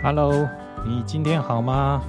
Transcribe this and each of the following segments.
Hello，你今天好吗？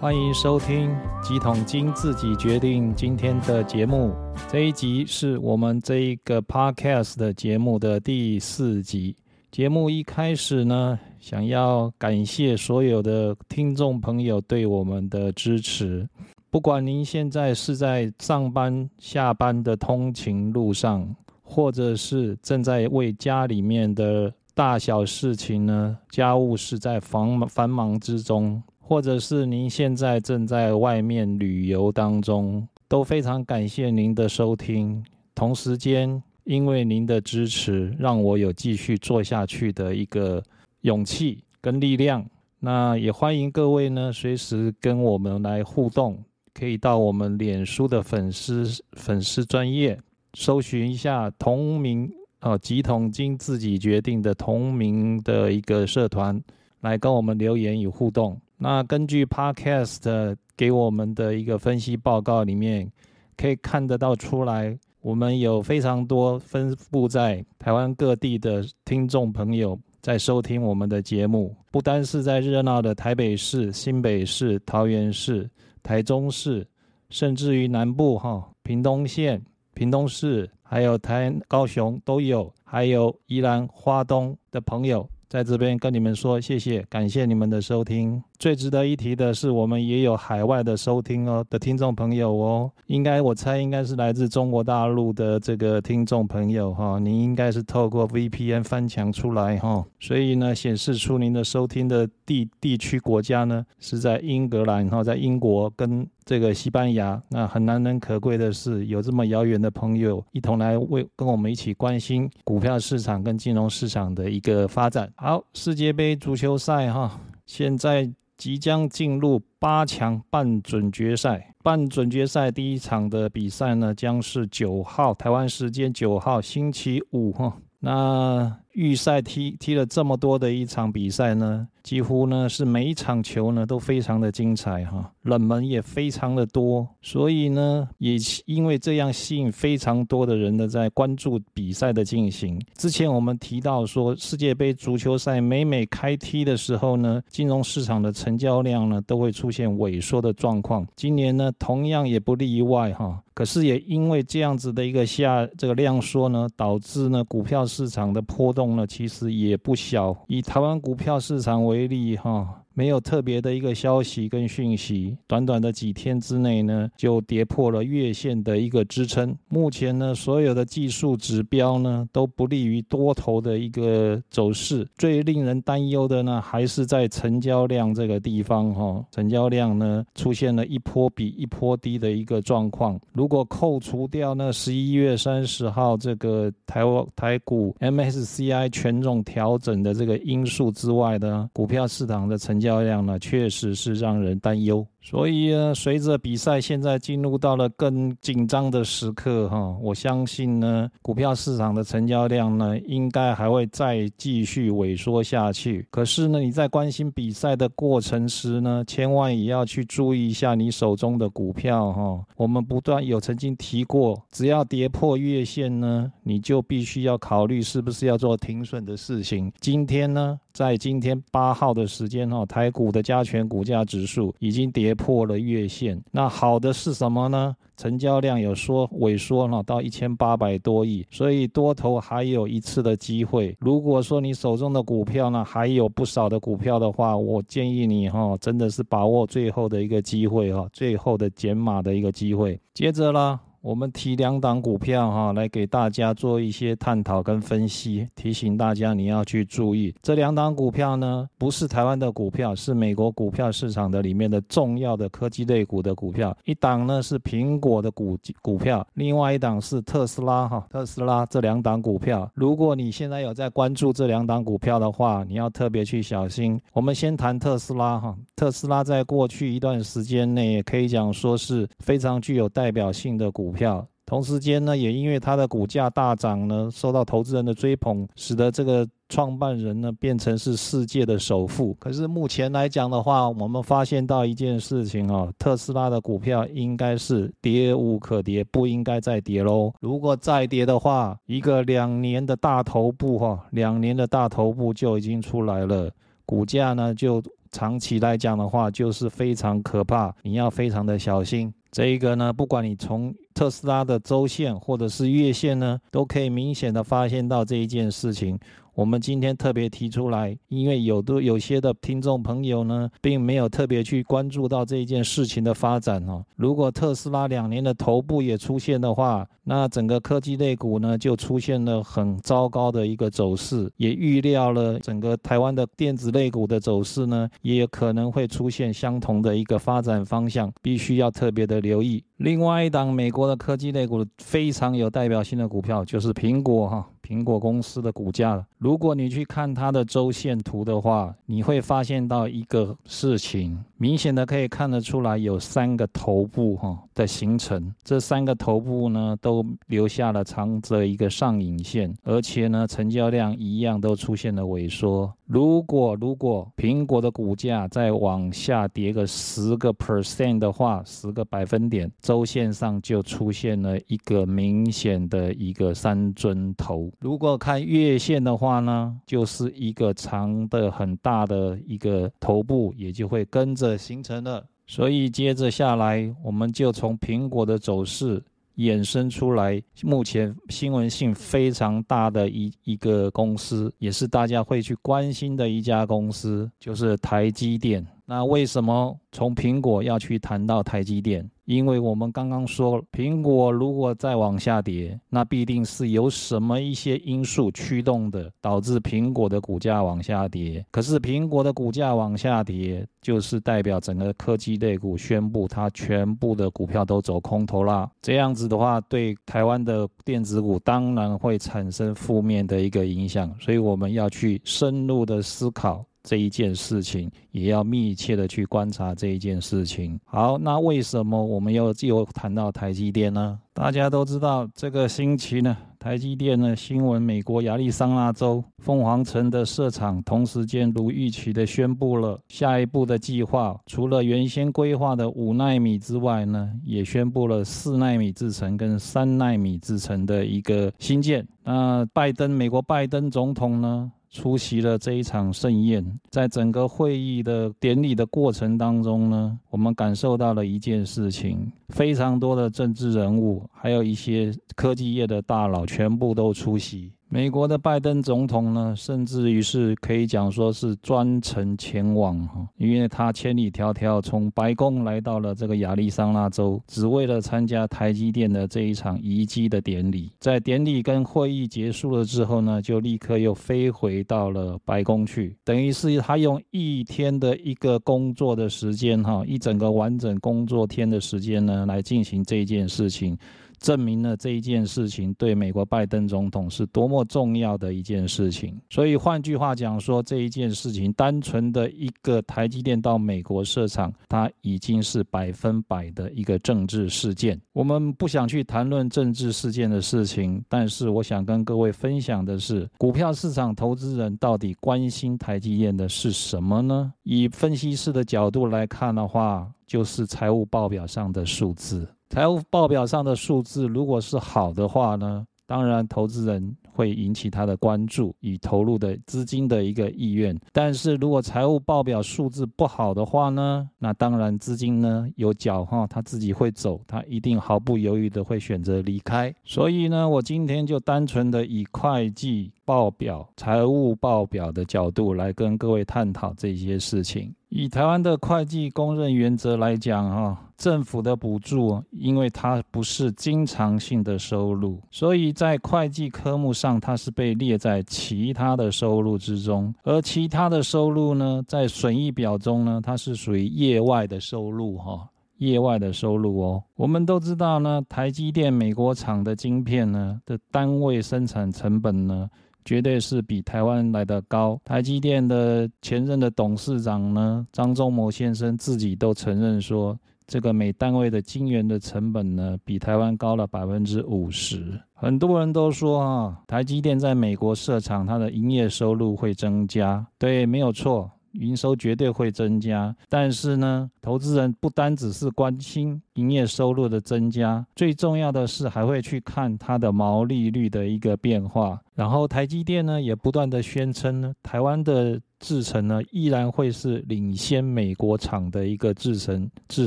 欢迎收听《几桶金自己决定》今天的节目。这一集是我们这一个 Podcast 的节目的第四集。节目一开始呢，想要感谢所有的听众朋友对我们的支持。不管您现在是在上班、下班的通勤路上，或者是正在为家里面的大小事情呢，家务事在繁繁忙之中，或者是您现在正在外面旅游当中，都非常感谢您的收听。同时间。因为您的支持，让我有继续做下去的一个勇气跟力量。那也欢迎各位呢，随时跟我们来互动，可以到我们脸书的粉丝粉丝专业搜寻一下同名哦，吉同金自己决定的同名的一个社团，来跟我们留言与互动。那根据 Podcast 给我们的一个分析报告里面，可以看得到出来。我们有非常多分布在台湾各地的听众朋友在收听我们的节目，不单是在热闹的台北市、新北市、桃园市、台中市，甚至于南部哈屏东县、屏东市，还有台高雄都有，还有宜兰花东的朋友。在这边跟你们说谢谢，感谢你们的收听。最值得一提的是，我们也有海外的收听哦的听众朋友哦，应该我猜应该是来自中国大陆的这个听众朋友哈，您应该是透过 VPN 翻墙出来哈，所以呢显示出您的收听的地地区国家呢是在英格兰哈，在英国跟。这个西班牙，那很难能可贵的是，有这么遥远的朋友一同来为跟我们一起关心股票市场跟金融市场的一个发展。好，世界杯足球赛哈，现在即将进入八强半准决赛。半准决赛第一场的比赛呢，将是九号台湾时间九号星期五哈。那预赛踢踢了这么多的一场比赛呢？几乎呢是每一场球呢都非常的精彩哈，冷门也非常的多，所以呢也因为这样吸引非常多的人呢在关注比赛的进行。之前我们提到说世界杯足球赛每每开踢的时候呢，金融市场的成交量呢都会出现萎缩的状况，今年呢同样也不例外哈。可是也因为这样子的一个下这个量缩呢，导致呢股票市场的波动动呢其实也不小。以台湾股票市场为为例哈。没有特别的一个消息跟讯息，短短的几天之内呢，就跌破了月线的一个支撑。目前呢，所有的技术指标呢都不利于多头的一个走势。最令人担忧的呢，还是在成交量这个地方哈，成交量呢出现了一波比一波低的一个状况。如果扣除掉那十一月三十号这个台湾台股 MSCI 权重调整的这个因素之外的股票市场的成。交量呢，确实是让人担忧。所以呢，随着比赛现在进入到了更紧张的时刻，哈，我相信呢，股票市场的成交量呢，应该还会再继续萎缩下去。可是呢，你在关心比赛的过程时呢，千万也要去注意一下你手中的股票，哈。我们不断有曾经提过，只要跌破月线呢，你就必须要考虑是不是要做停损的事情。今天呢，在今天八号的时间，哈，台股的加权股价指数已经跌。破了月线，那好的是什么呢？成交量有缩萎缩了到一千八百多亿，所以多头还有一次的机会。如果说你手中的股票呢还有不少的股票的话，我建议你哈，真的是把握最后的一个机会哈，最后的减码的一个机会。接着呢。我们提两档股票哈，来给大家做一些探讨跟分析，提醒大家你要去注意这两档股票呢，不是台湾的股票，是美国股票市场的里面的重要的科技类股的股票。一档呢是苹果的股股票，另外一档是特斯拉哈，特斯拉这两档股票，如果你现在有在关注这两档股票的话，你要特别去小心。我们先谈特斯拉哈，特斯拉在过去一段时间内，也可以讲说是非常具有代表性的股。股票同时间呢，也因为它的股价大涨呢，受到投资人的追捧，使得这个创办人呢变成是世界的首富。可是目前来讲的话，我们发现到一件事情啊，特斯拉的股票应该是跌无可跌，不应该再跌喽。如果再跌的话，一个两年的大头部哈，两年的大头部就已经出来了。股价呢就长期来讲的话就是非常可怕，你要非常的小心。这一个呢，不管你从特斯拉的周线或者是月线呢，都可以明显的发现到这一件事情。我们今天特别提出来，因为有的有些的听众朋友呢，并没有特别去关注到这一件事情的发展哦。如果特斯拉两年的头部也出现的话，那整个科技类股呢，就出现了很糟糕的一个走势，也预料了整个台湾的电子类股的走势呢，也可能会出现相同的一个发展方向，必须要特别的留意。另外一档美国的科技类股非常有代表性的股票，就是苹果哈。苹果公司的股价，如果你去看它的周线图的话，你会发现到一个事情，明显的可以看得出来，有三个头部哈的形成，这三个头部呢都留下了长着一个上影线，而且呢成交量一样都出现了萎缩。如果如果苹果的股价再往下跌个十个 percent 的话，十个百分点，周线上就出现了一个明显的一个三尊头。如果看月线的话它呢，就是一个长的很大的一个头部，也就会跟着形成了。所以接着下来，我们就从苹果的走势衍生出来，目前新闻性非常大的一一个公司，也是大家会去关心的一家公司，就是台积电。那为什么从苹果要去谈到台积电？因为我们刚刚说，苹果如果再往下跌，那必定是有什么一些因素驱动的，导致苹果的股价往下跌。可是苹果的股价往下跌，就是代表整个科技类股宣布它全部的股票都走空头啦。这样子的话，对台湾的电子股当然会产生负面的一个影响。所以我们要去深入的思考。这一件事情也要密切的去观察这一件事情。好，那为什么我们又又谈到台积电呢？大家都知道，这个星期呢，台积电呢新闻，美国亚利桑那州凤凰城的设厂同时间如预期的宣布了下一步的计划，除了原先规划的五纳米之外呢，也宣布了四纳米制程跟三纳米制程的一个新建。那拜登，美国拜登总统呢？出席了这一场盛宴，在整个会议的典礼的过程当中呢，我们感受到了一件事情：非常多的政治人物，还有一些科技业的大佬，全部都出席。美国的拜登总统呢，甚至于是可以讲说是专程前往哈，因为他千里迢迢从白宫来到了这个亚利桑那州，只为了参加台积电的这一场移机的典礼。在典礼跟会议结束了之后呢，就立刻又飞回到了白宫去，等于是他用一天的一个工作的时间哈，一整个完整工作天的时间呢，来进行这件事情。证明了这一件事情对美国拜登总统是多么重要的一件事情。所以换句话讲说，这一件事情单纯的一个台积电到美国设厂，它已经是百分百的一个政治事件。我们不想去谈论政治事件的事情，但是我想跟各位分享的是，股票市场投资人到底关心台积电的是什么呢？以分析师的角度来看的话，就是财务报表上的数字。财务报表上的数字如果是好的话呢，当然投资人会引起他的关注，以投入的资金的一个意愿。但是如果财务报表数字不好的话呢，那当然资金呢有脚哈，他自己会走，他一定毫不犹豫的会选择离开。所以呢，我今天就单纯的以会计报表、财务报表的角度来跟各位探讨这些事情。以台湾的会计公认原则来讲，哈，政府的补助，因为它不是经常性的收入，所以在会计科目上，它是被列在其他的收入之中。而其他的收入呢，在损益表中呢，它是属于业外的收入，哈，业外的收入哦。我们都知道呢，台积电美国厂的晶片呢的单位生产成本呢。绝对是比台湾来的高。台积电的前任的董事长呢，张忠谋先生自己都承认说，这个每单位的晶圆的成本呢，比台湾高了百分之五十。很多人都说啊，台积电在美国设厂，它的营业收入会增加。对，没有错。营收绝对会增加。但是呢，投资人不单只是关心营业收入的增加，最重要的是还会去看它的毛利率的一个变化。然后台积电呢，也不断的宣称呢，台湾的制程呢，依然会是领先美国厂的一个制程，至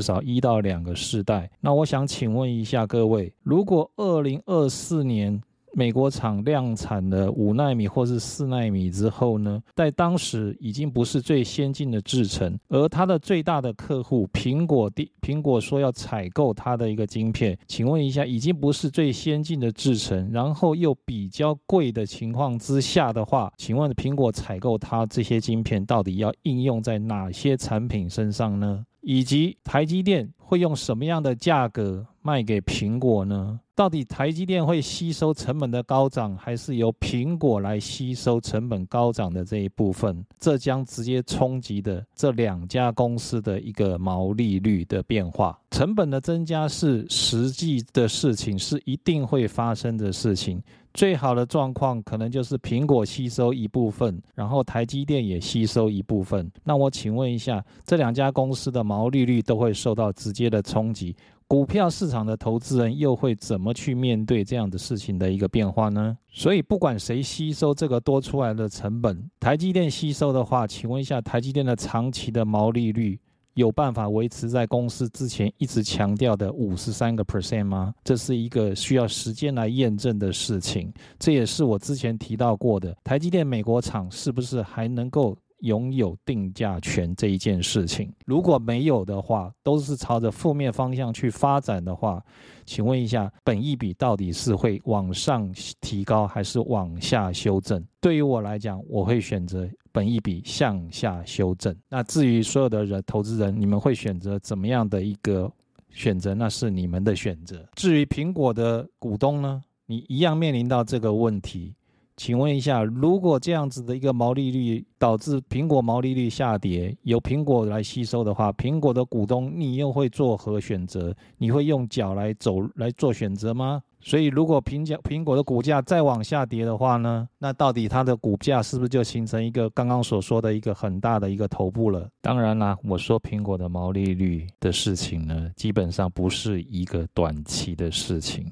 少一到两个世代。那我想请问一下各位，如果二零二四年，美国厂量产了五纳米或是四纳米之后呢，在当时已经不是最先进的制程，而它的最大的客户苹果，第苹果说要采购它的一个晶片，请问一下，已经不是最先进的制程，然后又比较贵的情况之下的话，请问苹果采购它这些晶片到底要应用在哪些产品身上呢？以及台积电会用什么样的价格卖给苹果呢？到底台积电会吸收成本的高涨，还是由苹果来吸收成本高涨的这一部分？这将直接冲击的这两家公司的一个毛利率的变化。成本的增加是实际的事情，是一定会发生的事情。最好的状况可能就是苹果吸收一部分，然后台积电也吸收一部分。那我请问一下，这两家公司的毛利率都会受到直接的冲击，股票市场的投资人又会怎么去面对这样的事情的一个变化呢？所以不管谁吸收这个多出来的成本，台积电吸收的话，请问一下，台积电的长期的毛利率？有办法维持在公司之前一直强调的五十三个 percent 吗？这是一个需要时间来验证的事情。这也是我之前提到过的，台积电美国厂是不是还能够拥有定价权这一件事情？如果没有的话，都是朝着负面方向去发展的话，请问一下，本益比到底是会往上提高还是往下修正？对于我来讲，我会选择。本一笔向下修正。那至于所有的人投资人，你们会选择怎么样的一个选择？那是你们的选择。至于苹果的股东呢，你一样面临到这个问题。请问一下，如果这样子的一个毛利率导致苹果毛利率下跌，由苹果来吸收的话，苹果的股东你又会作何选择？你会用脚来走来做选择吗？所以，如果苹价苹果的股价再往下跌的话呢，那到底它的股价是不是就形成一个刚刚所说的一个很大的一个头部了？当然啦，我说苹果的毛利率的事情呢，基本上不是一个短期的事情，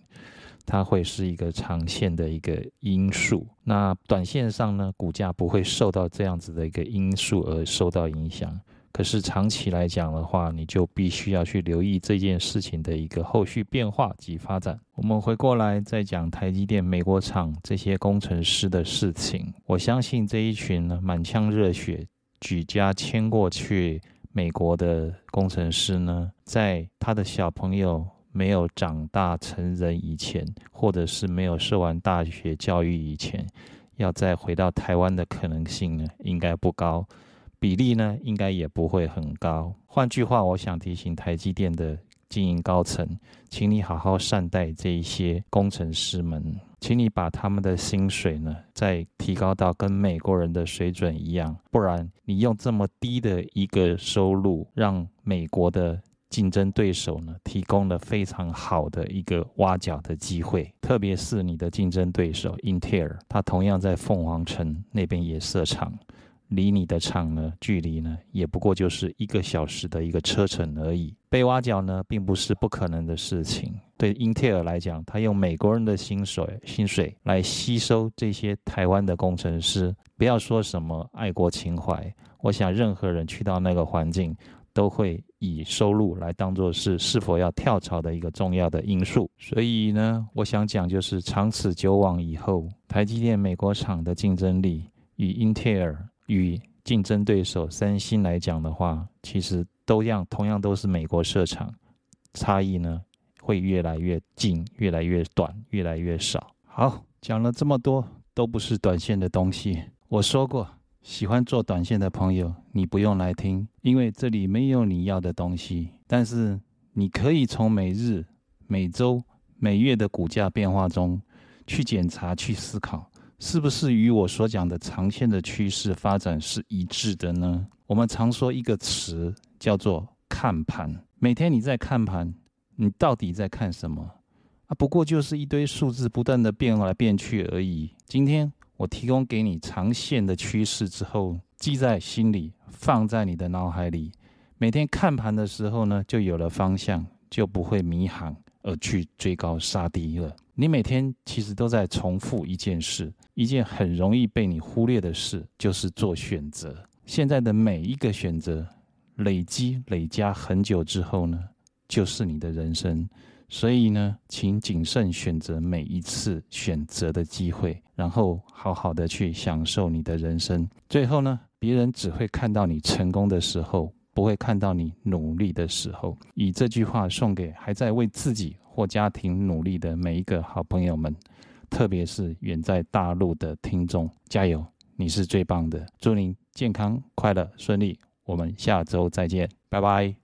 它会是一个长线的一个因素。那短线上呢，股价不会受到这样子的一个因素而受到影响。可是长期来讲的话，你就必须要去留意这件事情的一个后续变化及发展。我们回过来再讲台积电美国厂这些工程师的事情。我相信这一群满腔热血举家迁过去美国的工程师呢，在他的小朋友没有长大成人以前，或者是没有受完大学教育以前，要再回到台湾的可能性呢，应该不高。比例呢，应该也不会很高。换句话，我想提醒台积电的经营高层，请你好好善待这一些工程师们，请你把他们的薪水呢，再提高到跟美国人的水准一样。不然，你用这么低的一个收入，让美国的竞争对手呢，提供了非常好的一个挖角的机会。特别是你的竞争对手英特尔，它同样在凤凰城那边也设厂。离你的厂呢，距离呢，也不过就是一个小时的一个车程而已。被挖角呢，并不是不可能的事情。对英特尔来讲，他用美国人的薪水薪水来吸收这些台湾的工程师，不要说什么爱国情怀，我想任何人去到那个环境，都会以收入来当做是是否要跳槽的一个重要的因素。所以呢，我想讲就是长此久往以后，台积电美国厂的竞争力与英特尔。与竞争对手三星来讲的话，其实都样，同样都是美国设厂，差异呢会越来越近，越来越短，越来越少。好，讲了这么多，都不是短线的东西。我说过，喜欢做短线的朋友，你不用来听，因为这里没有你要的东西。但是你可以从每日、每周、每月的股价变化中去检查、去思考。是不是与我所讲的长线的趋势发展是一致的呢？我们常说一个词叫做看盘。每天你在看盘，你到底在看什么？啊，不过就是一堆数字不断的变来变去而已。今天我提供给你长线的趋势之后，记在心里，放在你的脑海里。每天看盘的时候呢，就有了方向，就不会迷航而去追高杀低了。你每天其实都在重复一件事，一件很容易被你忽略的事，就是做选择。现在的每一个选择，累积累加很久之后呢，就是你的人生。所以呢，请谨慎选择每一次选择的机会，然后好好的去享受你的人生。最后呢，别人只会看到你成功的时候。不会看到你努力的时候，以这句话送给还在为自己或家庭努力的每一个好朋友们，特别是远在大陆的听众，加油！你是最棒的，祝您健康、快乐、顺利。我们下周再见，拜拜。